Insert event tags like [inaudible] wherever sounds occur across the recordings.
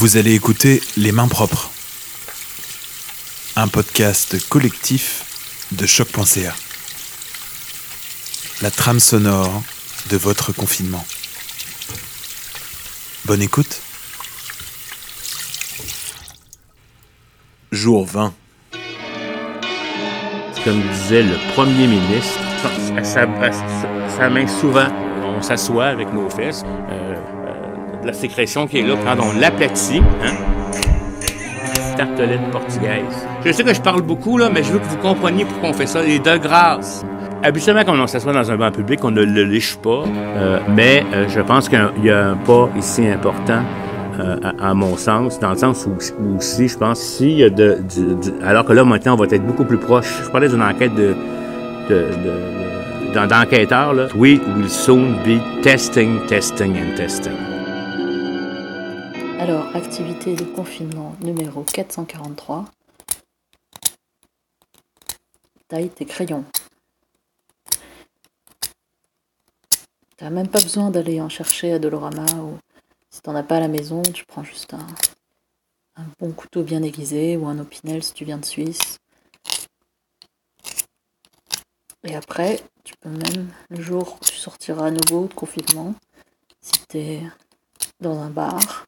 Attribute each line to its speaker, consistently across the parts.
Speaker 1: Vous allez écouter Les Mains Propres, un podcast collectif de choc.ca. La trame sonore de votre confinement. Bonne écoute. Jour 20.
Speaker 2: Comme disait le premier ministre, ça, ça, main souvent. On s'assoit avec nos fesses. Euh, euh, la sécrétion qui est là, quand on l'aplatit, hein? tartelette portugaise. Je sais que je parle beaucoup, là, mais je veux que vous compreniez pourquoi on fait ça. Et de grâce. Habituellement, quand on s'assoit dans un banc public, on ne le liche pas. Euh, mais je pense qu'il y a un pas ici important à, mon sens, dans le sens où, aussi, je pense, s'il y a de, Alors que là, maintenant, on va être beaucoup plus proche. Je parlais d'une enquête de, d'enquêteurs, là. We will soon be testing, testing and testing.
Speaker 3: Alors, activité de confinement numéro 443. Taille tes crayons. T'as même pas besoin d'aller en chercher à Dolorama ou si t'en as pas à la maison, tu prends juste un, bon couteau bien aiguisé ou un opinel si tu viens de Suisse. Et après, tu peux même, le jour où tu sortiras à nouveau de confinement, si t'es dans un bar,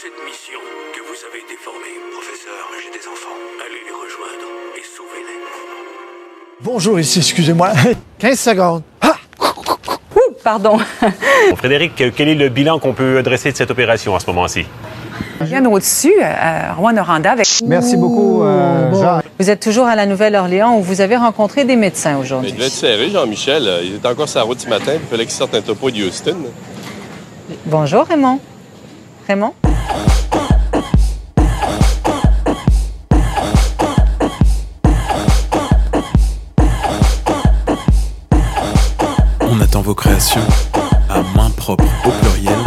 Speaker 4: cette mission que vous avez été formé. Professeur, j'ai des enfants. Allez les rejoindre et sauvez-les.
Speaker 5: Bonjour, ici, excusez-moi. [laughs] 15 secondes. Ah!
Speaker 3: pardon.
Speaker 6: Frédéric, quel est le bilan qu'on peut dresser de cette opération à ce moment-ci?
Speaker 7: Bien au-dessus, à Rouen-Noranda. Avec...
Speaker 5: Merci beaucoup, euh, Jean.
Speaker 7: Vous êtes toujours à la Nouvelle-Orléans où vous avez rencontré des médecins aujourd'hui.
Speaker 8: Il devait être serré, Jean-Michel. Il était encore sur la route ce matin. Il fallait qu'il sorte un topo de Houston.
Speaker 7: Bonjour, Raymond. Raymond?
Speaker 1: On attend vos créations à main propre au pluriel